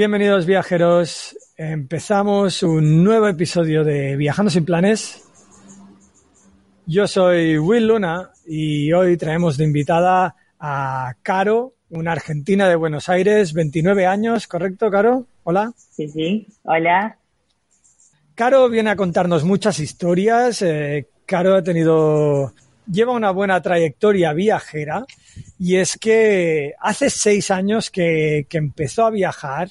Bienvenidos viajeros, empezamos un nuevo episodio de Viajando sin planes. Yo soy Will Luna y hoy traemos de invitada a Caro, una argentina de Buenos Aires, 29 años, ¿correcto, Caro? Hola. Sí, sí. Hola. Caro viene a contarnos muchas historias. eh, Caro ha tenido, lleva una buena trayectoria viajera y es que hace seis años que, que empezó a viajar.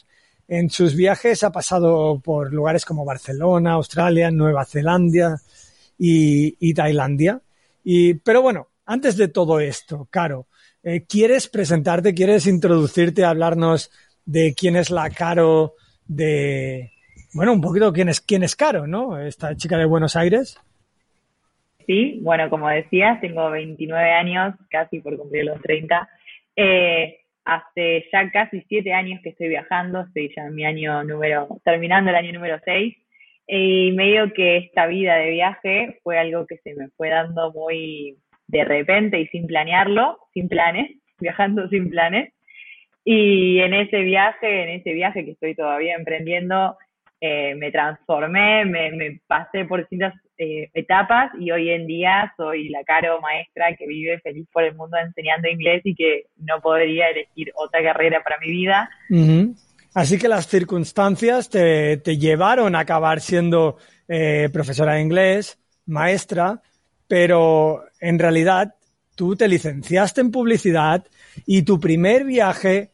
En sus viajes ha pasado por lugares como Barcelona, Australia, Nueva Zelanda y, Tailandia. Y, pero bueno, antes de todo esto, Caro, eh, ¿quieres presentarte, quieres introducirte, hablarnos de quién es la Caro de, bueno, un poquito quién es, quién es Caro, ¿no? Esta chica de Buenos Aires. Sí, bueno, como decías, tengo 29 años, casi por cumplir los 30. Eh, hace ya casi siete años que estoy viajando, estoy ya en mi año número, terminando el año número 6. Y medio que esta vida de viaje fue algo que se me fue dando muy de repente y sin planearlo, sin planes, viajando sin planes. Y en ese viaje, en ese viaje que estoy todavía emprendiendo, eh, me transformé, me, pasé por distintas eh, etapas y hoy en día soy la Caro maestra que vive feliz por el mundo enseñando inglés y que no podría elegir otra carrera para mi vida. Así que las circunstancias te, te llevaron a acabar siendo eh, profesora de inglés, maestra, pero en realidad tú te licenciaste en publicidad y tu primer viaje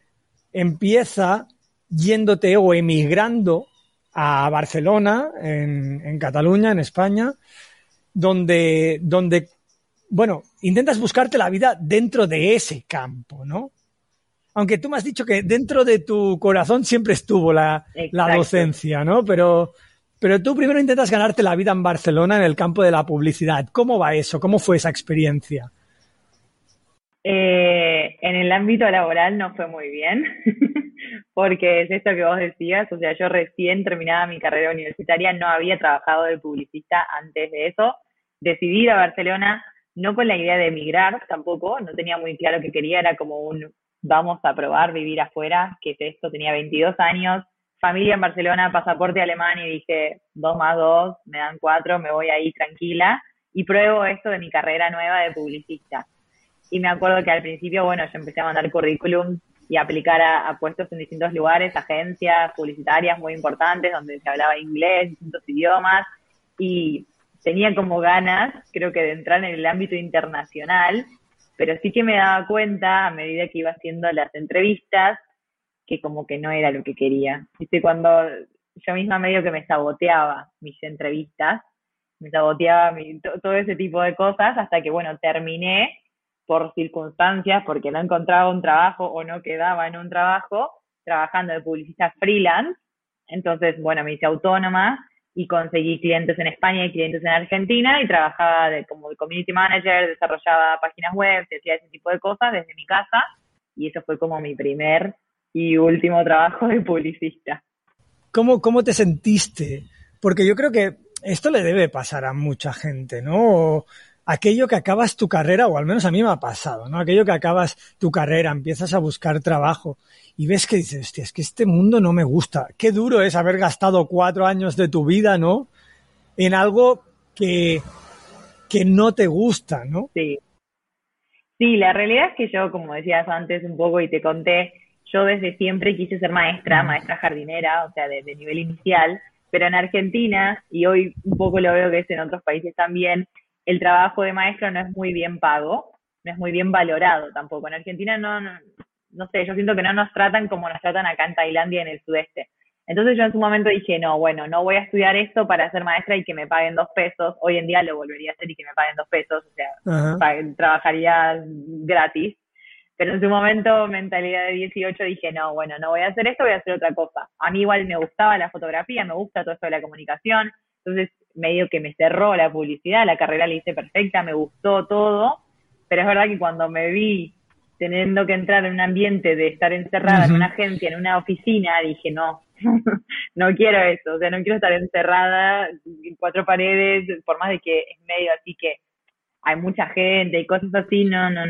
empieza yéndote o emigrando a Barcelona, en, en Cataluña, en España, donde, donde, bueno, intentas buscarte la vida dentro de ese campo, ¿no? Aunque tú me has dicho que dentro de tu corazón siempre estuvo la, la docencia, ¿no? Pero, pero tú primero intentas ganarte la vida en Barcelona en el campo de la publicidad. ¿Cómo va eso? ¿Cómo fue esa experiencia? Eh, en el ámbito laboral no fue muy bien, porque es esto que vos decías, o sea, yo recién terminaba mi carrera universitaria, no había trabajado de publicista antes de eso, decidí ir a Barcelona, no con la idea de emigrar tampoco, no tenía muy claro que quería, era como un vamos a probar vivir afuera, que es esto, tenía 22 años, familia en Barcelona, pasaporte alemán y dije, dos más dos, me dan cuatro, me voy ahí tranquila y pruebo esto de mi carrera nueva de publicista. Y me acuerdo que al principio, bueno, yo empecé a mandar currículum y aplicar a, a puestos en distintos lugares, agencias publicitarias muy importantes, donde se hablaba inglés, distintos idiomas, y tenía como ganas, creo que de entrar en el ámbito internacional, pero sí que me daba cuenta a medida que iba haciendo las entrevistas que como que no era lo que quería. Viste, cuando yo misma medio que me saboteaba mis entrevistas, me saboteaba mi- to- todo ese tipo de cosas hasta que, bueno, terminé por circunstancias, porque no encontraba un trabajo o no quedaba en un trabajo, trabajando de publicista freelance. Entonces, bueno, me hice autónoma y conseguí clientes en España y clientes en Argentina y trabajaba de, como community manager, desarrollaba páginas web, hacía ese tipo de cosas desde mi casa y eso fue como mi primer y último trabajo de publicista. ¿Cómo, ¿Cómo te sentiste? Porque yo creo que esto le debe pasar a mucha gente, ¿no? Aquello que acabas tu carrera, o al menos a mí me ha pasado, ¿no? Aquello que acabas tu carrera, empiezas a buscar trabajo y ves que dices, hostia, es que este mundo no me gusta. Qué duro es haber gastado cuatro años de tu vida, ¿no? En algo que, que no te gusta, ¿no? Sí. Sí, la realidad es que yo, como decías antes un poco y te conté, yo desde siempre quise ser maestra, maestra jardinera, o sea, de, de nivel inicial, pero en Argentina, y hoy un poco lo veo que es en otros países también, el trabajo de maestro no es muy bien pago, no es muy bien valorado tampoco. En Argentina no, no, no sé, yo siento que no nos tratan como nos tratan acá en Tailandia y en el sudeste. Entonces yo en su momento dije, no, bueno, no voy a estudiar esto para ser maestra y que me paguen dos pesos. Hoy en día lo volvería a hacer y que me paguen dos pesos, o sea, trabajaría gratis. Pero en su momento, mentalidad de 18, dije, no, bueno, no voy a hacer esto, voy a hacer otra cosa. A mí igual me gustaba la fotografía, me gusta todo esto de la comunicación, entonces medio que me cerró la publicidad, la carrera la hice perfecta, me gustó todo, pero es verdad que cuando me vi teniendo que entrar en un ambiente de estar encerrada en una agencia, en una oficina, dije, no, no quiero eso, o sea, no quiero estar encerrada en cuatro paredes, por más de que es medio así que hay mucha gente y cosas así, no, no.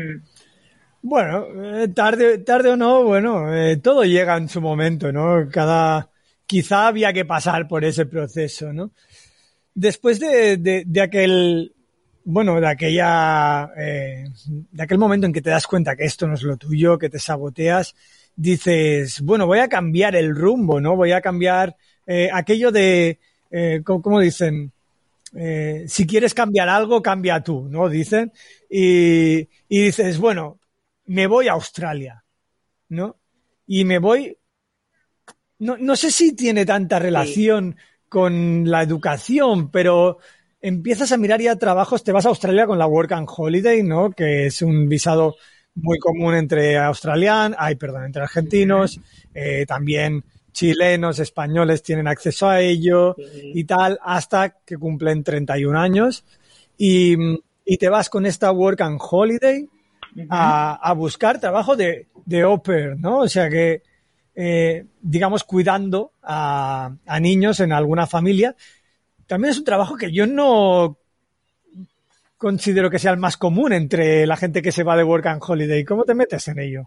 Bueno, eh, tarde, tarde o no, bueno, eh, todo llega en su momento, ¿no? Cada, quizá había que pasar por ese proceso, ¿no? Después de, de, aquel, bueno, de aquella, eh, de aquel momento en que te das cuenta que esto no es lo tuyo, que te saboteas, dices, bueno, voy a cambiar el rumbo, ¿no? Voy a cambiar eh, aquello de, eh, ¿cómo, dicen? Eh, si quieres cambiar algo, cambia tú, ¿no? Dicen. Y, y dices, bueno, me voy a Australia, ¿no? Y me voy, no, no sé si tiene tanta relación con la educación, pero empiezas a mirar ya trabajos, te vas a Australia con la Work and Holiday, ¿no? Que es un visado muy común entre australianos, ay, perdón, entre argentinos, eh, también chilenos, españoles tienen acceso a ello y tal, hasta que cumplen 31 años. Y, y te vas con esta Work and Holiday a, a buscar trabajo de, de au ¿no? O sea que, eh, digamos, cuidando a, a niños en alguna familia. También es un trabajo que yo no considero que sea el más común entre la gente que se va de Work and Holiday. ¿Cómo te metes en ello?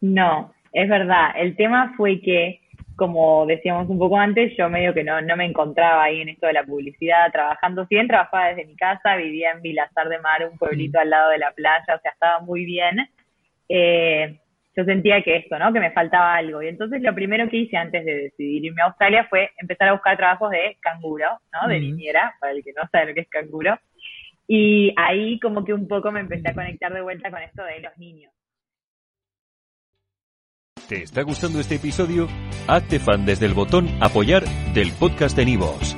No, es verdad. El tema fue que, como decíamos un poco antes, yo medio que no, no me encontraba ahí en esto de la publicidad, trabajando bien, trabajaba desde mi casa, vivía en Vilazar de Mar, un pueblito mm. al lado de la playa, o sea, estaba muy bien. Eh, yo sentía que esto, ¿no? Que me faltaba algo. Y entonces lo primero que hice antes de decidir irme a Australia fue empezar a buscar trabajos de canguro, ¿no? De niñera, para el que no sabe lo que es canguro. Y ahí como que un poco me empecé a conectar de vuelta con esto de los niños. ¿Te está gustando este episodio? Hazte fan desde el botón apoyar del podcast de Nivos.